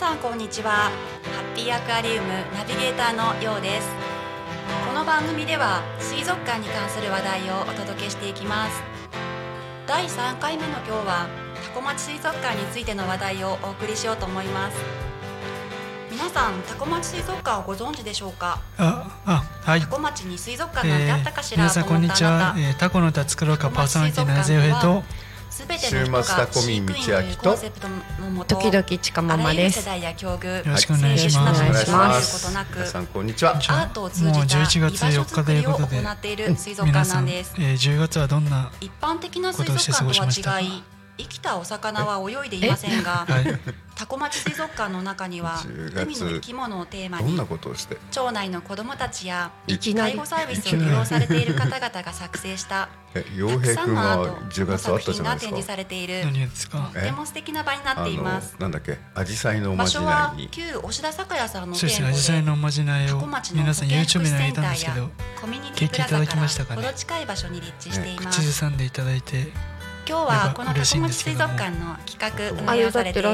さんこんにちはハッピーアクアリウムナビゲーターのようですこの番組では水族館に関する話題をお届けしていきます第3回目の今日はタコ町水族館についての話題をお送りしようと思います皆さんタコ町水族館をご存知でしょうか？あ、あ、はいタ。コ町に水族館なんてあったかしら、皆さんこんにちは。えー、タコの歌作ろうかパーソナリティのなぜよへと。すべての人が週末タコミン道明と飼育員というコンセプトのもと時々ちかママですあらゆる世代や境遇よろしくお願いします。皆さんこんにちはアートを通じたもう11居場月4所作りを日ということで行っている水族皆さん、えー、10月はどんな一般的な水ことをして過ごしましたか？族館とは違い生きたお魚は泳いでいませんが はい。タコ町水族館の中には10月。海の生き物をテーマどんなにことをして？町内の子どもたちや介護サービスを利用されている方々が作成したえた洋平君くさんのアはート10月あったじゃないです作品が展示さか。れている何がですか。と。ても素敵な場になあっています。のなんだっけ？紫陽花のおまじ場所はないに旧押田酒屋さんの。店舗アジサイでのおまじないをタコ町の皆さん YouTube に上げたんンターやですけど、コミュニティプラ経験いただきザからましたかね？程近い場所に立地しています。口ずさんでいただいて、今日はこのタコ町水族館の企画運営をされている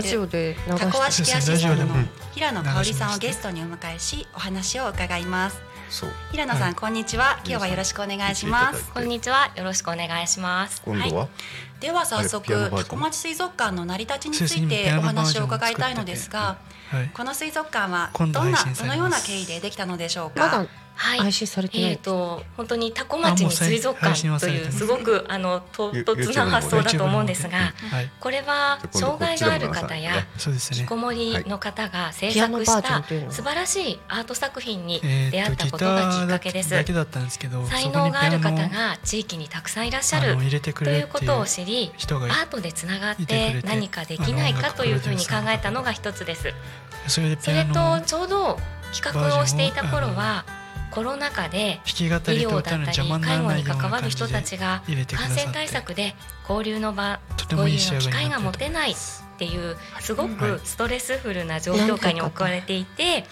タコワし式アシスタントのうん。平野香織さんをゲストにお迎えしお話を伺います。平野さはい。んこんにちは。今日はよろしくお願いします。ここんにちは。よろしくお願いします。今度はでは早速タコ町水族館の成り立ちについてお話を伺いたいのですがはい。この水族館はどんなどのような経緯でできたのでしょうか？はい。配信されてないえっ、と本当にタコ町に水族館というすごくあの唐ゆ突な発想だと思うんですが、はい。これは障害がある方やそうですね引きこ。もりの方が制作した素晴らしいアート作品に出会ったことタがきっかけです。だけだったんですけど、才能がある方が地域にたくさんいらっしゃあるの入れてくということを知り人がアートでつながっいて何かできないかというふうに考えたのが一つです。それとちょうど企画をしていた頃はコロナ禍で医療だったり介護に関わる人たちが感染対策で交流の場交流の機会が持てないっていうす。ごはいくストレスフルな状況下に置かれていて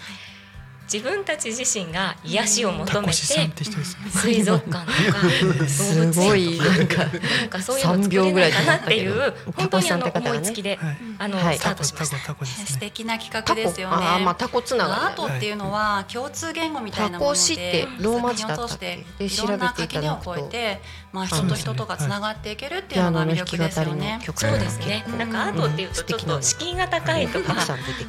自分たち自身が癒しを求タめて。水族館とか動物す園ごいなんかなんかそういうの作れないかなっていう本当にあの思いつきではい。あのはい。スタートしました。素敵な企画ですよね。あーまあタコつながアーりトっていうのは共通言語みたいなものでタコシってローマ字だったっていろんな調べてい垣根を越えて、まあ、人と人とがつながっていけるっていうのが魅力ですよね。曲そうですね。う。んなん。かアートっていうとちょっと敷居が高いとか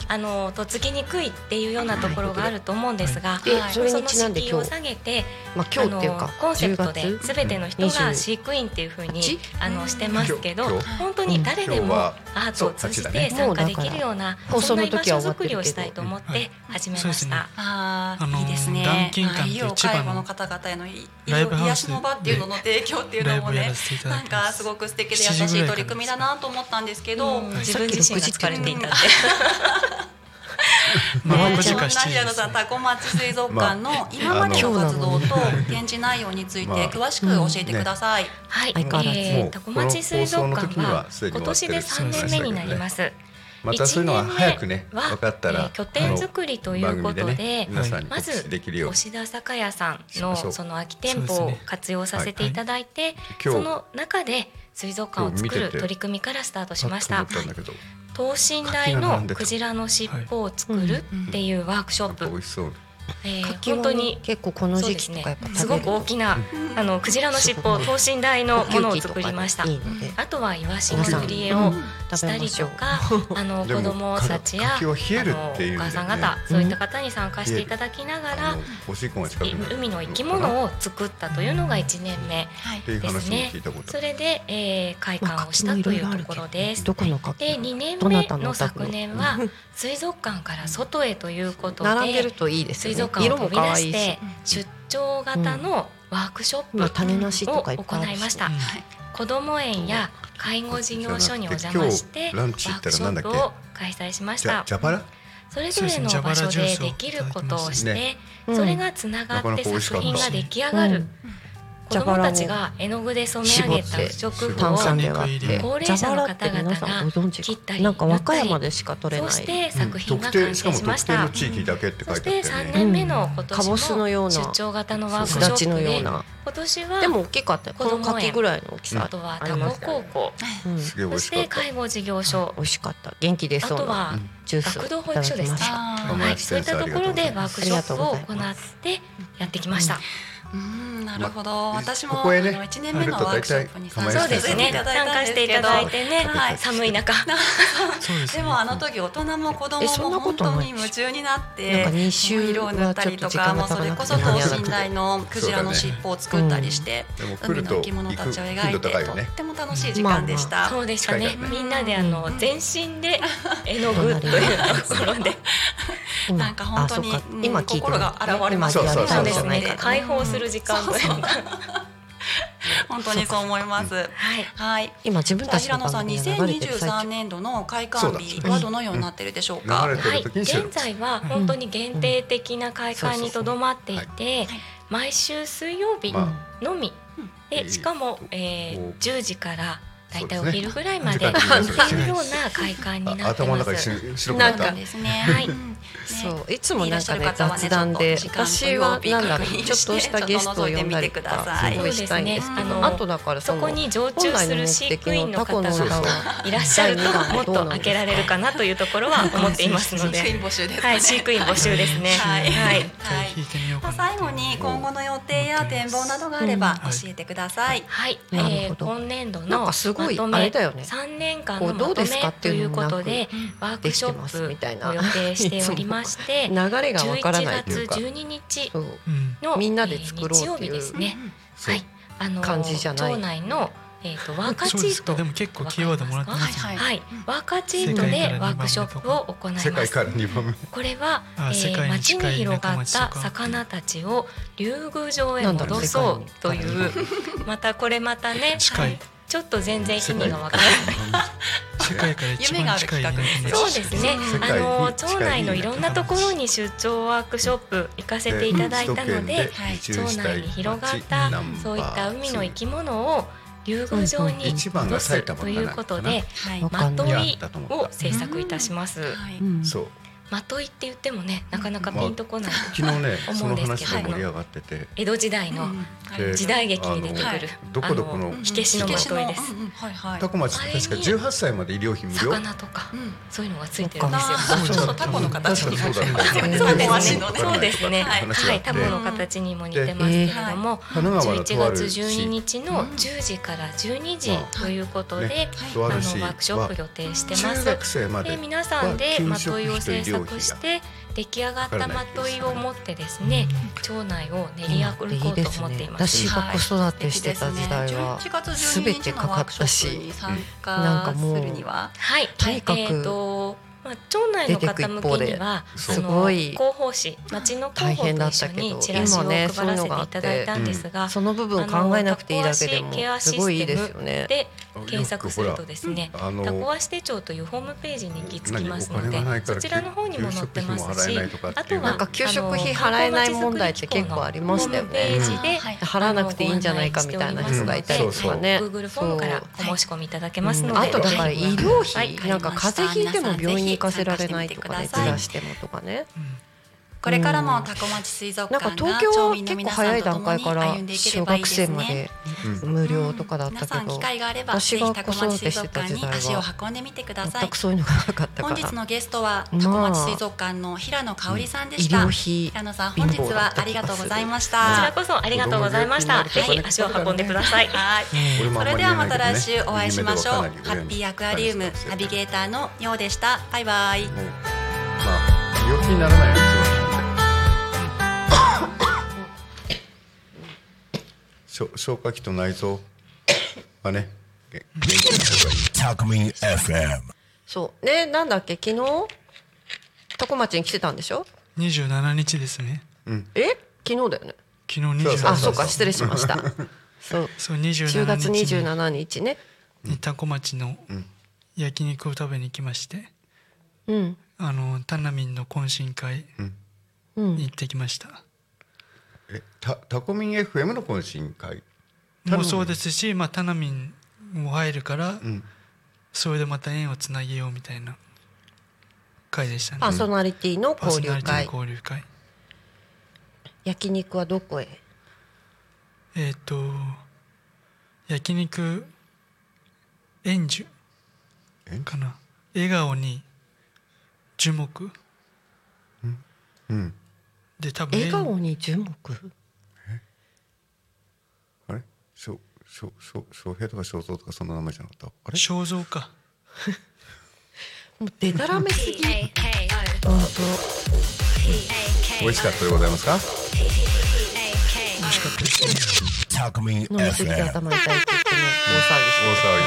あのとっつきにくいっていうようなところがあると思うんですが、はい。でそれにそのちなんで今日？敷居を下げて、まあ今日っていうかあのコンセプトで10月全ての人が20飼育員っていう風に8あのしてますけど本当に誰でもアートを通じそう8だね。て参加できるようなそんな居場所づくりをしたいと思って始めました。あいいですね。医療介護の方々への癒しの場っていうのの提供っていうのもねなんかすごく素敵で優7しい取り組みだなと思ったんですけど、自分自身が疲れていたんで。まあ5時かそんな7時さ町水族館の今までの活動と展示内容について詳しく教えてください。はい、えー、タコ町水族館は今年で3年目になります。またそういうのは早くね一年目は分かったらえー拠点作りということでねまず告知できるように。押田酒屋さんのその空き店舗を活用させていただいて、その中で水族館を作る取り組みからスタートしました等身大のクジラの尻尾を作るっていうワークショップ、えー本当に結構この時期とかやっぱすご食べる。く大きなあのクジラの尻尾等身大のものを作りました。いいあとはイワシの塗り絵をしたりとか、あの子供たちやあのお母さん方、そういった方に参加していただきながらあの、おしっこが近くいなる海の生き物を作ったというのが1年目ですね。それで、えー、開館をしたというところです。どこの柿で2年目たの昨年は水族館から外へということで並んでるといいですよね水族館を飛び出して出張型のワークショップを行いました。うん。子ども園や介護事業所にお邪魔してワークショップを開催しました。それぞれの場所でできることをして、それがつながって作品が出来上がる、うん子どもたちが絵の具で染め上げた不織布を炭酸で割って。高齢者の方々が蛇腹って皆さんご存知切ったりなんか和歌山でしか取れないそして作品が特完成しました。定の地域だけって書そしていてあったよ3ね年目の今カボスのような年も出張型のワークショすだちップでのような。今年はでも大きかった。よこの柿ぐらいの大きさあとは多高校うん。すげえ美そし味しかってた介護事業所。美味しかった。元気出そうとはジュースを学童保いた育所ですねだきました。あー。はい、そういったところでワークショップを行ってやってきました。うんなるほど、ま私もここへねあの1年目のワークショップに参加していただいて。ね、はい。寒い中。ですね。でもあの時大人も子供も本当に夢中になってか二週もう色を塗ったりとか、まあ、それこそ等身大のクジラの尻尾を作ったりして、海の生き物たちを描頻いてとっても楽しい時間でした。そうでしたね。みんなであの全身で絵の具というところで、今なんか本当にうん今聞いて心が現れました今そね。解放する時間というか、本当にそう思います。はい。はい。今自分たちの平野さん、番組が流れてる最2023中年度の開館日はどのようになってるでしょうか？はい、現在は本当に限定的な開館にとどまっていてはい毎週水曜日まのみ。うん。でしかも、えーこう。10時からだいたいお昼ぐらいまでっていうような開館になって頭の中にます。白白くなですね。はい。そう。いつもなんかね雑談でちょっと時私間はなんだちょっとしたゲストを呼んだりとかすごいしたいんですけど。あとだからそこに常駐する飼育員の方がいらっしゃるともっと開けられるかなというところは思っていますので、飼育員募集ですかね。はい、飼育員募集ですね。はい。はい。最後に今後の予定や展望などがあればうん。教えてください。はい、なるえー、ほど今年度なんのかすごいまとめあれだよね。3年間こうどうのまとですかってめということでワークショップを予定しておりまして 流れがわからないと11いうか。月12日のみんなで作ろうっていう。えー日曜日ですね。はい、あの感じじゃない。町内のえっ、とワーカーチート。かでも結構キーワードもらってますね。はい。はい、ワーカーチートでワークショップを行います。世界から2番目。これは、えー、町に広がった魚たちを竜宮城へ戻そうという。またこれまたね近いちょっと全然意味がわからない。世界から一夢がある番近い企画ですよそうですね。あの町内のいろんなところに出張ワークショップ行かせていただいたのではい町内に広がったそういった海の生き物を竜宮城に一番が戻すということでまといを制作いたします。はいうん。そうまといって言ってもねなかなかピンとこない、昨日ね思そうのんですけど。話で盛り上がってて。江戸時代の時代劇に出てくる、はいどこどこのあ火消しのまといです。タコ町確か18歳まで医療費無料。魚とかうん。そういうのがついてるんであすよ。ー。ちょっとタコの形にそうですねお足のね。そうですね。はい。はいタコの形にも似てますけれども、神奈川の11とある月12市日の10時から12時ということで、ねあのワークショップ予定してます。中学生までで皆さんでまといを制作して出来上がったまといを持ってですね町内を練り歩こうと思っています。私が子育てしてた時代は11月す12べてかかったしなんか加もうは。はい、とにかくまあ、町内の方向けには出てく一方で。あのすごい。広報誌町の大広報と変だっ一緒にたけどチラシを今ね配らせていただいたんですが、その部分考えなくていいだけでもすごいいいですよね。で検索するとですねタコ足手帳というホームページに行き着きますのでそちらの方にも載ってますし給食費も払えないとかっていうあとはなんか給食費払えない問題って結構ありましたよね。払わなくていいんじゃないかみたいな人がいたりとかね。Google フォームからお申し込みい。ただけますので、うんあとだから医療はい。費なんか風邪ひい。ても病院に行かせられないとかねずらしてもとかね。これからもタコ町水族館が東京町民のは結構皆さんと早い段共に階から歩んでいけれ小ばいいです学生までね。無料とかだっ皆たけどさん機会があればぜひ私がタコ町水族館に子育てしてた時代は足を運んでみてください全く。そういうのがなかったから。本日のゲストはまあタコ町水族館の平野香織さんで医した。療費平野さん本日はありがとうございましこちらた。こそありがとうございました。ぜひ足を運んでください。はい。それではまた来週お会いしましょう。ハッピーアクアリウムナビゲーターのようでした。バイバイ。まあ病気にならない消化器と内臓はねげ元気な方がいい.そう。ねなんだっけ？昨日？タコ町に来てたんでしょ？27日ですね。え？昨日だよね。昨日そうそうあ27日。そうか失礼しました。そう。そう10 27月日に27 27日ね。にタコ町の焼肉を食べに行きまして。うん。あのタナミンの懇親会うん。に行ってきました、えたタコミン FM の懇親会？もうそうですし、まあ、タナミンも入るから、ん。それでまた縁をつなげようみたいな会でしたね。パーソナリティのパーソ交流会ナリティの交流会。焼肉はどこへ？えっ、と焼肉円寿えかな。笑顔に樹木。うんで多分笑顔に樹木？あれ？しょしょしょ翔平とか正蔵とかそんな名前じゃなかった？あれ？肖像か。もうでたらめすぎ。本 K 美味しかった。でございますか？美味しかったですね。Talk Me 当飲みすぎて FM. 頭痛いって言っ大騒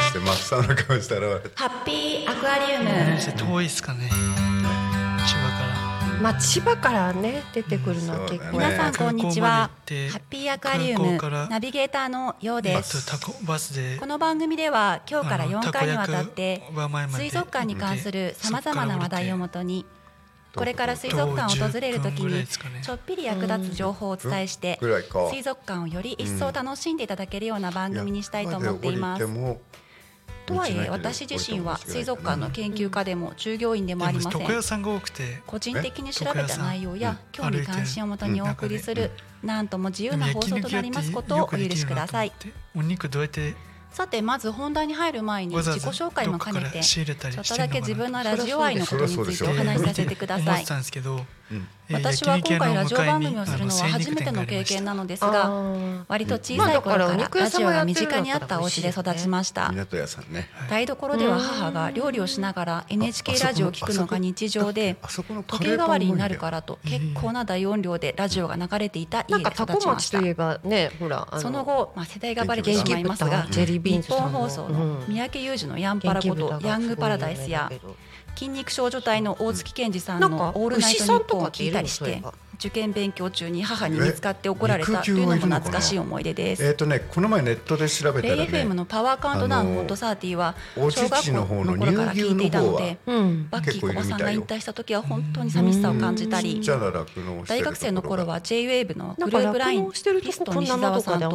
ぎして大騒ぎして真っ青な顔して現れてハッピーアクアリウム遠いっすかねまあ千葉からね出てくるのは結構、皆さんこんにちは。ハッピーアクアリウムナビゲーターのようであすこの番組では今日からあの4回にわたって水族館に関するさまざまな話題をもとにこれから水族館を訪れる時10分ぐらいにちょっぴり役立つ情報をお伝えして水族館をより一層楽しんでいただけるような番組にしたいと思っています。とはいえ私自身は水族館の研究家でも従業員でもありません。個人的に調べた内容やえ興味関心をもとにお送りするなんとも自由な放送となりますことをお許しください。お肉どうやってさてまず本題に入る前に自己紹介も兼ねてちょっとだけ自分のラジオ愛のことについてお話しさせてください私は今回ラジオ番組をするのは焼初めての経験なのですが割と小さい頃からラジオが身近にあったお家で育ちました。台所では母が料理をしながら NHK ラジオを聞くのが日常であそこのカ時計代わりになるからと結構な大音量でラジオが流れていた家で育ちました。その後、まあ、世代がバレてしまいますが元気豚ジェリービーン日本放送の三宅裕司の「ヤンパラ」こと「ヤングパラダイス」や筋肉少女隊の大月健二さんの「オールナイトニッポン」を聞いたりして受験勉強中に母に見つかって怒られた。というのも懐かしい思い出です。えっとねこの前ネットで調べたら FM ねのパワーカウントダウンホットサーティはお小学校方のの頃から聞いていたのでうんバッキーさんが引退した時は本当に寂しさを感じたり大学生の頃は J-WAVE のグループラインピストン西澤さんと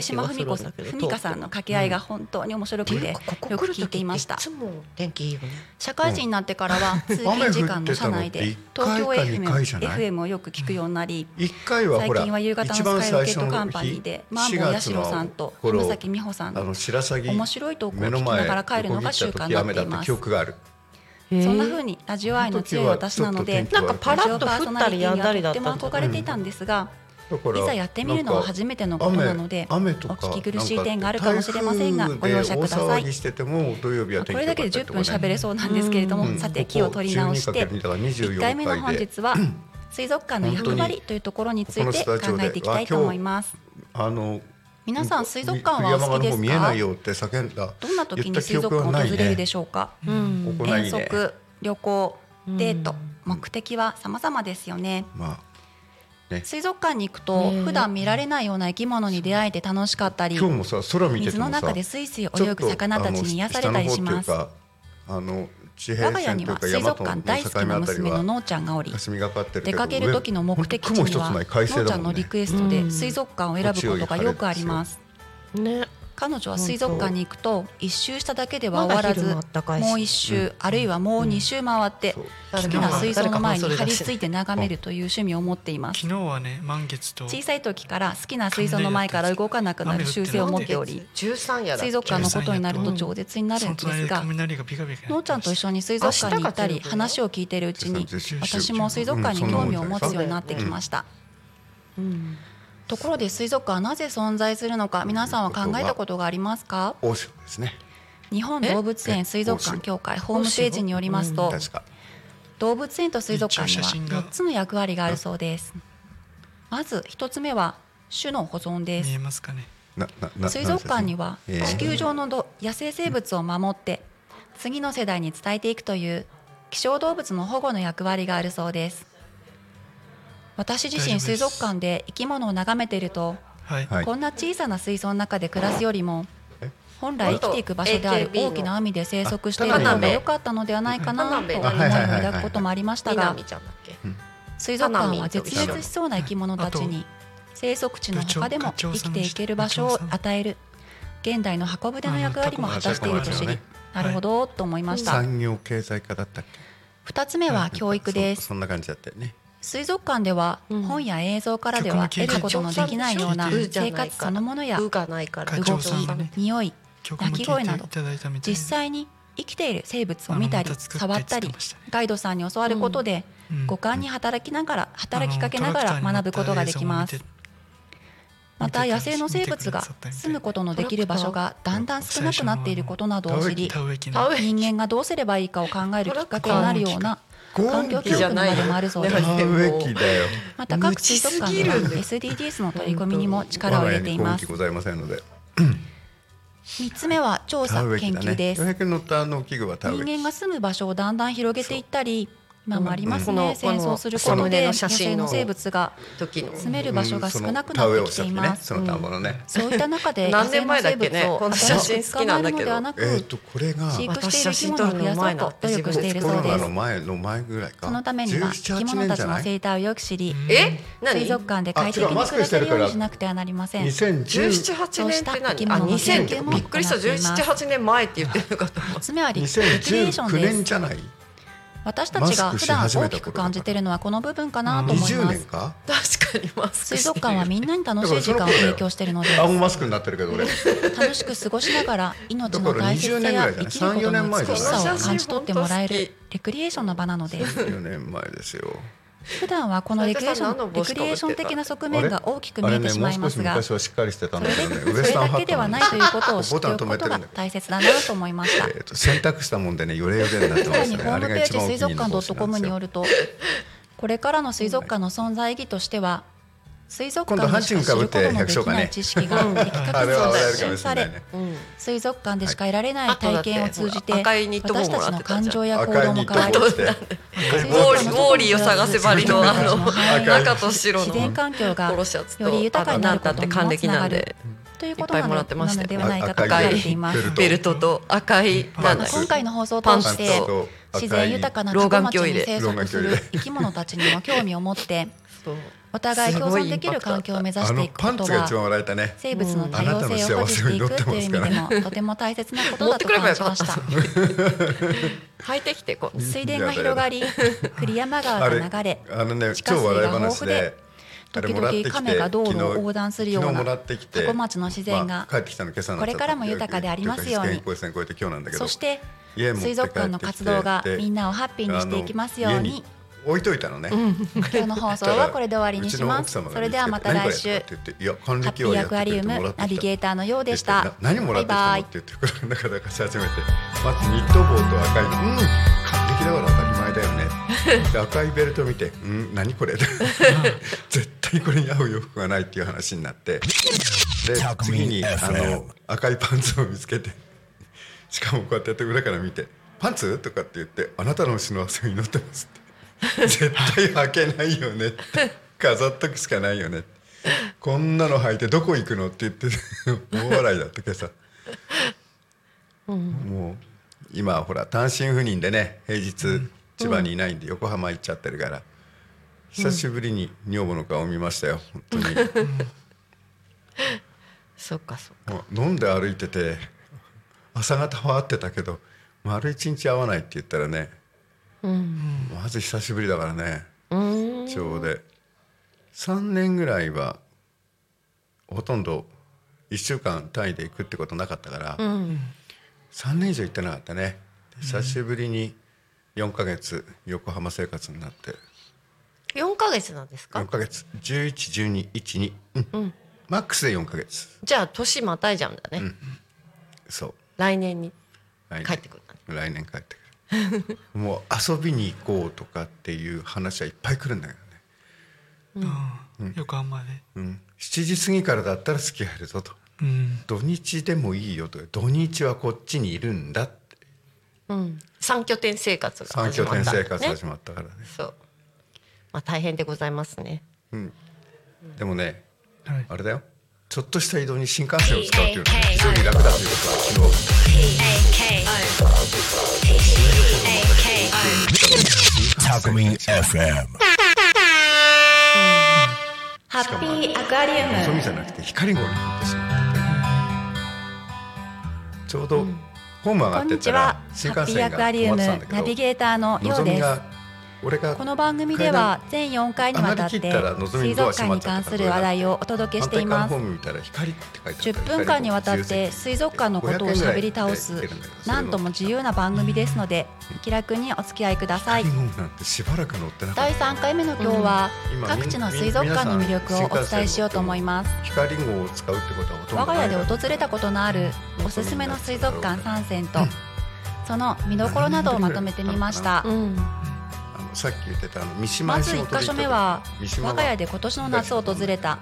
島文子さん文香さんの掛け合いが本当に面白くてよく聞いていました。いつも天気いいよね。社会人になってからは通勤時間の車内で東京 FM, FM をよく聞くようになり一回は最近は夕方のスカイロケットカンパニー日でマンボウ八代さんと頃山崎美穂さんあの面白いトークを聞きながら帰るのが習慣になっています記憶がある。そんな風にラジオ愛の強い私なのでなんかパラッと降ったりやんだりだったとても憧れていたんですが、いざやってみるのは初めてのことなので雨雨とかお聞き苦しい点があるかもしれませんがご容赦ください。これだけで10分喋れそうなんですけれども、うん。さて気を取り直してここ12だから24 1回目の本日は水族館の役割というところについて考えていきたいと思います。あの皆さん水族館はお好きですか？見えないよって叫んだどんな時に水族館を訪れるでしょうか、ね。遠足旅行デート目的は様々ですよね。まあね。水族館に行くとね普段見られないような生き物に出会えて楽しかったり今日もさ空見てて水の中でスイスイ泳ぐ魚たちに癒されたりします。あの地我が家には水族館大好きな娘ののーちゃんがおり出かける時の目的地にはのーちゃんのリクエストで水族館を選ぶことがよくあります。ね彼女は水族館に行くと一周しただけでは終わらずもう一周あるいはもう二周回って好きな水槽の前に張り付いてて眺めるという趣味を持っています。昨日はね満月と。小さい時から好きな水槽の前から動かなくなる習性を持っており13やだ水族館のことになると饒舌になるんですがのーちゃんと一緒に水族館に行ったり話を聞いているうちにうん私も水族館に興味を持つようになってきましたところで水族館はなぜ存在するのか皆さんは考えたことがありますか？大潮ですね。日本動物園水族館協会ホームページによりますと動物園と水族館には一応写真が。4つの役割があるそうです。まず1つ目は種の保存です。見えますかね？ななな水族館にはえー地球上のど野生生物を守って次の世代に伝えていくという希少動物の保護の役割があるそうです私自身水族館で生き物を眺めているとはい、はい。こんな小さな水槽の中で暮らすよりも本来生きていく場所である大きな海で生息しているあので良かったのではないかなと思いを抱くこともありましたが水族館は絶滅しそうな生き物たちに生息地の他でも生きていける場所を与える。現代の箱舟の役割も果たしていると知りなるほどと思いました。産業経済科だったっけ？2つ目は教育です。そそんな感じだったよね水族館ではうん。本や映像からでは得ることのできないような生活そのものやうがないから。課動き匂い曲も聴いていただいたみたい実際に生きている生物を見たり触ったりガイドさんに教わることでうん。五感に働きながら働きかけながら学ぶことができます。また野生の生物が住むことのできる場所がだんだん少なくなっていることなどを知り人間がどうすればいいかを考えるきっかけになるような環境教育の場でもあるそうです。また各水族館では無知 SDGs の取り組みにも力を入れています。我が家にございませんので。3つ目は調査研究です。400乗ったあの器具は田植え機人間が住む場所をだんだん広げていったり今もありますうん。ね戦争することで野この写真の生の生物が住める場所が少なくなってきています。その田植えをしたってねその田ん。そういった中で野 何年生の生前だっけね物をこの写新しく捕まえ真好きなんだけど。るのではなくえっとこれが飼育している生き物を増やそうと努力しているそうです。そのためには生き物たちの生態をよく知り水族館で快適に暮らせるようにしなくてはなりません。2010 17、8年って何？あ2000ってびっくりした。17、8年前って言ってるのかと思っ3つ目はリレクリエーション2019です年じゃない？私たちが普段大きく感じているのはこの部分かなと思い20ます。確かにマスク。水族館はみんなに楽しい時間を提供しているので。青マスクになってるけど俺。楽しく過ごしながら命の大切さや生きることの美しさを感じ取ってもらえるレクリエーションの場なので。す4年前ですよ 普段はこのレクリエーションレクリエーション的な側面が大きく見えてしまいますがねもう少し昔はしっかりしてたんだけどね。それだけではないということを知っておくことが大切だなと思いました。えーと洗濯したもんでねヨレヨレになってさらますね。ホームページ水族館 .com によ。るとこれからの水族館の存在意義としては水族今度館でしか知ることのできない知識が的確に発信され水族館でしか得られない体験を通じて私たちの感情や行動も変わりト帽着て。ウォーリーを探せばりのあの赤い赤と白自然の環境がより豊かになることにもつながる暦なんで。ということいっぱいものってましたよ。なのではないかと赤い考えています。ベルトと赤い今回の放送を通してと自然豊かな老過去町に生息する生き物たちにも興味を持って お互い共存できる環境を目指していくことは生物の多様性を保持していくという意味でもとても大切なことだと感じました。履 いてきてこう水田が広がり栗山川が流れあのね地下超水が豊富で時々亀が道路を横断するような昨日もらってきて多古町の自然がこれからも豊かでありますように。そして水族館の活動がみんなをハッピーにしていきますように置いといたのね、今日の放送はこれで終わりにします。それではまた来週。何これって言っていや還ハッピーアクアリウムナビゲーターのようでした。な何もらってきたのって言ってこれなかなかし始めてまずニット帽と赤いの。うん。還暦だから当たり前だよね。で赤いベルト見てうん何これ。絶対これに合う洋服がないっていう話になって。で次にあの赤いパンツを見つけてしかもこうやってやって裏から見て「パンツ?」とかって言って「あなたの幸せを祈ってます」って絶対履けないよねって。飾っとくしかないよねって。こんなの履いてどこ行くのって言って大笑いだったけどさ、もう今はほら単身赴任でね平日千葉にいないんで横浜行っちゃってるから、久しぶりに女房の顔を見ましたよ本当に。そっかそっか。飲んで歩いてて朝方は会ってたけど丸一日会わないって言ったらね、まず久しぶりだからね。ちょうで3年ぐらいはほとんど1週間単位で行くってことなかったから、3年以上行ってなかったね。久しぶりに4ヶ月横浜生活になって。4ヶ月なんですか？4ヶ月。111212、うん。マックスで4ヶ月。じゃあ年またいじゃうんだね。そう。来年に帰ってくるね来年帰ってくる もう遊びに行こうとかっていう話はいっぱい来るんだけどね、うん。横浜で。うん、7時過ぎからだったら好き入るぞと。うん。土日でもいいよと。土日はこっちにいるんだって。うん。三拠点生活が三拠始まったんだ点生活ね始まったからね。そう。まあ大変でございますね。でもねはい。あれだよ。ちちょっとした移動に新幹線を使うっていうのが非常に楽だということは昨日 Talk Me FM. ハッピーアクアリウムじゃなくて光号になってしまってちょうどホーム上がってったこんにちはら新ハッピーア幹線がクアリウム止まってたんだけどナビゲーターのようですこの番組では全4回にわたって水族館に関する話題をお届けしています。反対側のホーム見たら光って書いてあった10分間にわたって水族館のことをしゃべり倒すなんとも自由な番組ですので気楽にお付き合いください。光号なんてしばらく乗ってなかっ第た3回目の今日は今各地の水族館の魅力をお伝えしようと思います。我が家で訪れたことのあるおすすめの水族館3選とその見どころなどをまとめてみました。うんさっき言ってたあの三島まず1箇所目は我が家で今年の夏訪れた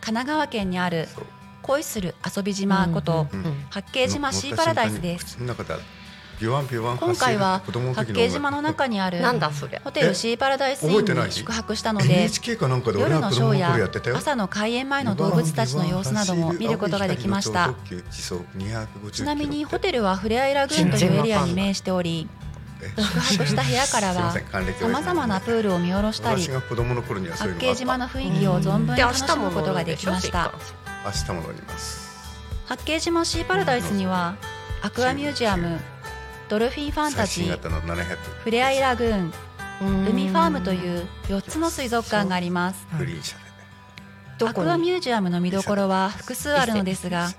神奈川県にある恋する遊び島ことうん八景島シーパラダイスです。口の中でビュワンビュワン今回は八景島の中にあるなんだそれホテルシーパラダイスインに宿泊したので夜ののショーや朝の開園前の動物たちの様子なども見ることができました。ちなみにホテルはフレアイラグーンというエリアに面しており宿泊した部屋からはさまざまなプールを見下ろしたり八景島の雰囲気を存分に楽しむことができました。た明日も乗ります。八景島シーパラダイスにはアクアミュージアムドルフィンファンタジー最新型の700フレアイラグーン海ファームという4つの水族館があります。アクアミュージアムの見どころは複数あるのですが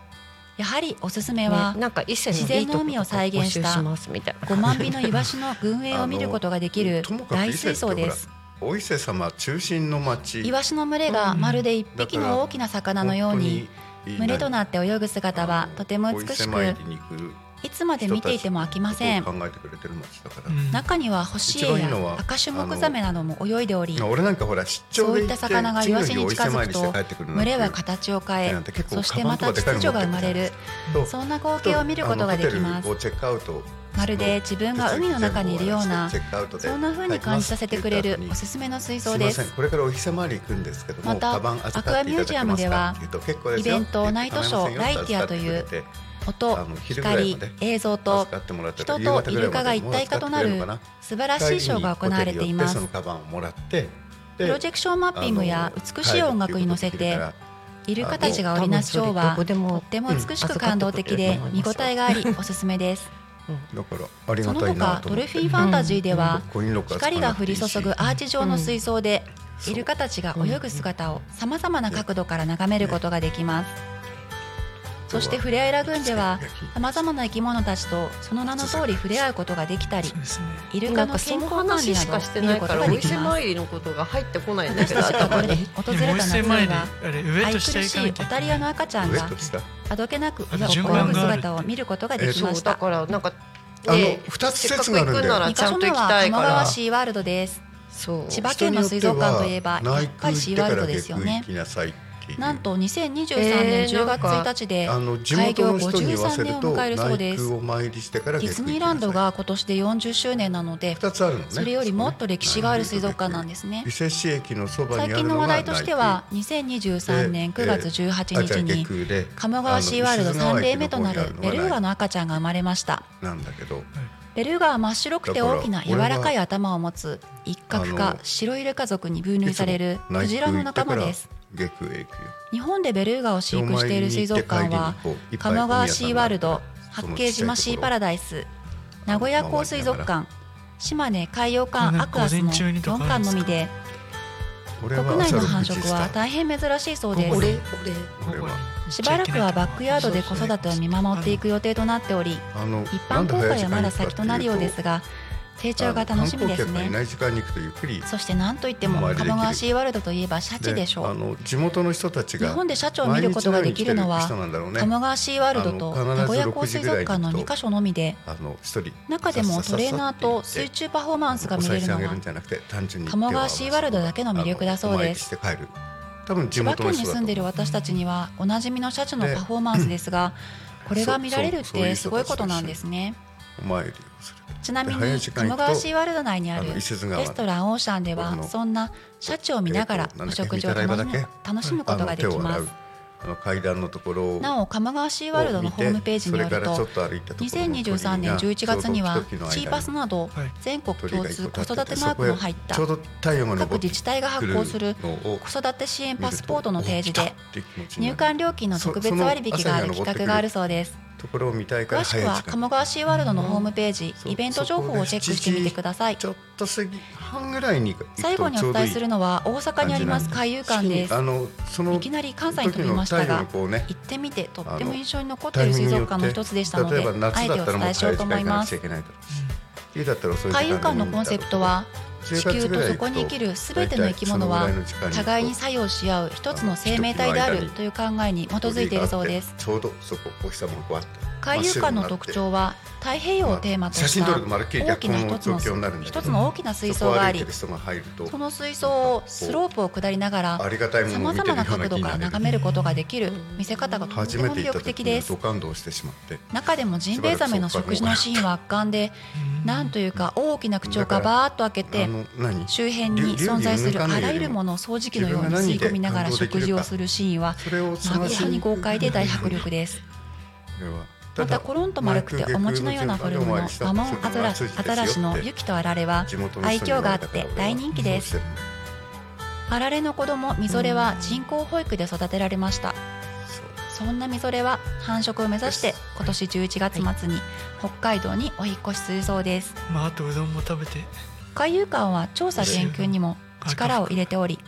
やはりおすすめはねなんか伊勢の自然の海を再現した募集しますみたいな。5万尾のイワシの群営を見ることができる大水槽です。お伊勢様中心の町。イワシの群れがまるで一匹の大きな魚のように群れとなって泳ぐ姿はとても美しくいつまで見ていても飽きません。考えてくれてる町だから、うん。中にはホシエイや赤シュモクザメなども泳いでおり俺なんかほら出張そういった魚がイワシに近づくと群れはか形を変えそしてまた秩序が生まれるそんな光景を見ることができます。まるで自分が海の中にいるようなそんな風に感じさせてくれるおすすめの水槽です。すいませんこれからお日様に行くんですけどもまたカバン預アクアミュージアムではイベントナイトショーライティアという音光映像と人とイルカが一体化となる素晴らしいショーが行われています。そのカバンをもらってプロジェクションマッピングや美しい音楽に乗せてイルカたちが織りなすショーはとっても美しく感動的で見応えがありおすすめです。だからありその他ドルフィンファンタジーでは光が降り注ぐアーチ状の水槽でイルカたちが泳ぐ姿をさまざまな角度から眺めることができますそしてフレアイラグーンではさまざまな生き物たちとその名の通り触れ合うことができたりイルカのなんかその健康管理話しかなど見ることしてないからができますお伊勢参りのことが入ってこないんだけど私たちがこれに訪れた夏には愛くるしいオタリアの赤ちゃんがあどけなく泳ぐ順番がある姿を見ることができました。からなんかあのね二つせっかく説があるんだ。よ行くなら2ちゃんと行き箇所目は鴨川シーワールドですそう千葉県の水族館といえばやっぱりシーワールドですよねなんと2023年10月1日で開業元の人に言わせ53年を迎えるそうです。内宮を参りしてからディズニーランドが今年で40周年なので二つあるのね。それよりもっと歴史がある水族館なんですね。伊勢市駅のそば最にあるのが近の話題としては2023年9月18日に鴨川シーワールド3例目となるベルーガの赤ちゃんが生まれました。なんだけど。ベルーガは真っ白くて大きな柔らかい頭を持つ一角あ化の白イルカ族に分類されるクジラの仲間ですへ行くよ。日本でベルーガを飼育している水族館は鴨川シーワールド八景島シーパラダイス名古屋港水族館島根海洋館アクアスの4館のみで国内の繁殖は大変珍しいそうです。しばらくはバックヤードで子育てを見守っていく予定となっており一般公開はまだ先となるようですが成長が楽しみですね。い時間に行くとゆっくりそして何といっても鴨川シーワールドといえばシャチでしょう。あの地元の人たちが日本でシャチを見ることができるのは鴨川シーワールドと名古屋港水族館の2カ所のみで中でもトレーナーと水中パフォーマンスが見れるのは鴨川シーワールドだけの魅力だそうです。多分地千葉県に住んでいる私たちにはおなじみのシャチのパフォーマンスですがこれが見られるってすごいことなんですねお参りをする。ちなみに鴨川シーワールド内にあるレストランオーシャンではそんなシャチを見ながらえっとお食事を楽しむ楽しむことができます。あの階段のところをなお鴨川シーワールドのホームページによるとそれからちょっと歩いたところの2023年11月にはちょうど時々の間に。チーパスなどはい。全国共通子育てマークの入った各自治体が発行する子育て支援パスポートの提示で入る館料金の特別割引がある企画があるそうですところを見たいから詳しくは鴨川シーワールドのホームページイベント情報をチェックしてみてください。ちょっと過ぎ半ぐらいに最後にお伝えするのは大阪にあります海遊館です。あのそのいきなり関西に飛びましたがね行ってみてとっても印象に残っている水族館の一つでしたのであえてお伝えしようと思います。海遊館のコンセプトは地球とそこに生きるすべての生き物は互いに作用し合う一つの生命体であるという考えに基づいているそうです。海遊館の特徴は太平洋をテーマとした大きな一つの一つの大きな水槽がありその水槽をスロープを下りながらさまざまな角度から眺るめることができる見せ方がとっても魅力的です。ド感動してしまって中でもジンベエザメの食事のシーンは圧巻でなんというか大きな口をガバーッと開けて周辺に存在するあらゆるものを掃除機のように吸い込みながら食事をするシーンはそれを探し誠に豪快で大迫力です。またコロンと丸くてお餅のようなフォルムのガモンアザラシアザラシのユキとあられは愛嬌があって大人気です。あられの子供みぞれは人工保育で育てられましたそんなみぞれは繁殖を目指して今年11月末に北海道にお引っ越しするそうです。まああとうどんも食べて。海遊館は調査研究にも力を入れており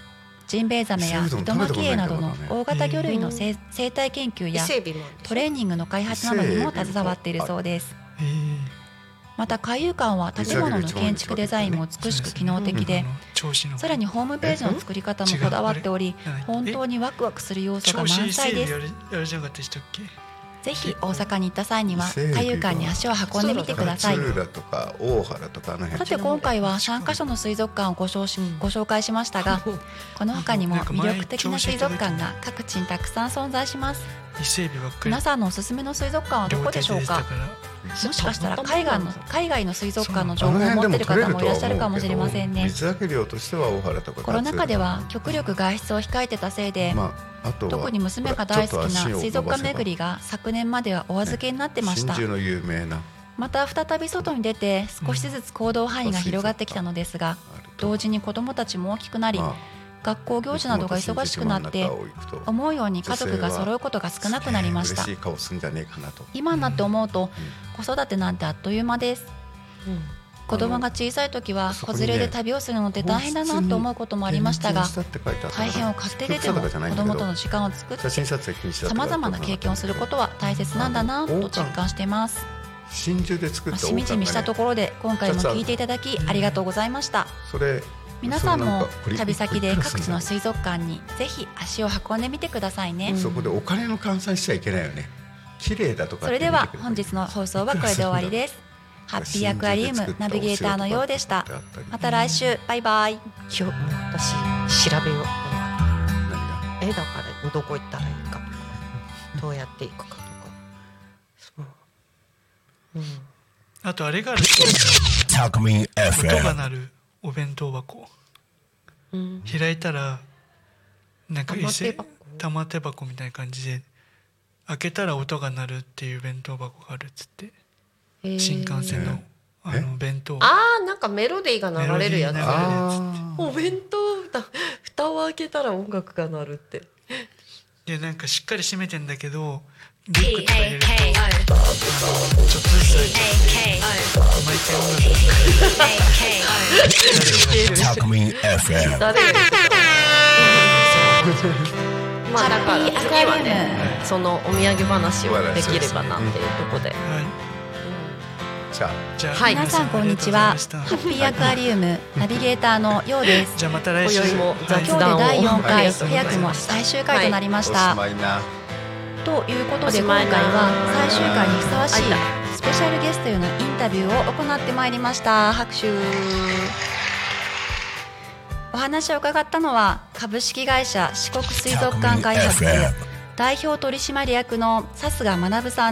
ジンベエザメや糸巻きエイなどの大型魚類の生生態研究伊やトレーニングの開発などにも携わっているそうです。え。ーまた海遊館は建物の建築デザインも美しく機能的でさらにホームページの作り方もこだわっており本当にワクワクする要素が満載です。ぜひ大阪に行った際には海遊館に足を運んでみてください勝浦とか大原とかあの辺。さて今回は3カ所の水族館をご紹しご紹介しましたがこの他にも魅力的な水族館が各地にたくさん存在します伊勢海老ばっかり。皆さんのおすすめの水族館はどこでしょうか？もしかしたら海外の海外の水族館の情報を持っている方もいらっしゃるかもしれませんね。水揚げ量としては大原とか。コロナ禍では極力外出を控えてたせいでまああ特に娘が大好きな水族館巡りが昨年まではお預けになってました。真珠の有名な。また再び外に出て少しずつ行動範囲が広がってきたのですが同時に子どもたちも大きくなりま学校行事などが忙しくなって思うように家族が揃うことが少なくなりました。今になって思うと子育てなんてあっという間です。うん。子供が小さい時は子連れで旅をするのって大変だなと思うこともありましたが大変を買って出ても子供との時間を作ってさまざまな経験をすることは大切なんだなと実感しています。真珠で作っまあたしみじみしたところで今回も聞いていただきありがとうございました。それ皆さんも旅先で各地の水族館にぜひ足を運んでみてくださいね。そこでお金の換算しちゃいけないよね。綺麗だとかそれでは本日の放送はこれで終わりです。ハッピーアクアリウムナビゲーターのようでした。また来週。バイバイ。今日も私調べよう。何が？えだからどこ行ったらいいか。とかどうやって行くかとか。そう。うん。あとあれがある。Talk Me 音が.鳴るお弁当箱。うん。開いたらなんか伊勢玉手箱？玉手箱みたいな感じで開けたら音が鳴るっていう弁当箱があるっつってえー。新幹線のあえの弁当。あーなんかメロディーが流れるやつ。お弁当蓋蓋を開けたら音楽が鳴るって。でなんかしっかり閉めてんだけどリュックとか入れると P-A-K-O ちょっとずつ開いちゃって毎回音楽が誰かが Talk Me FM. 誰まあだから次ハッピーアクアリウムはねそのお土産話をできればなっていうところで、はい。じゃあはい皆さんこんにちは。ハッピーアクアリウムナビゲーターのようです。じゃあまた来週。今日で第4あ回早くも最終回となりましおたということで今回は最終回にふさわしいスペシャルゲストへのインタビューを行ってまいりました。拍手。お話を伺ったのは株式会社四国水族館開発代表取締役の笹賀学さん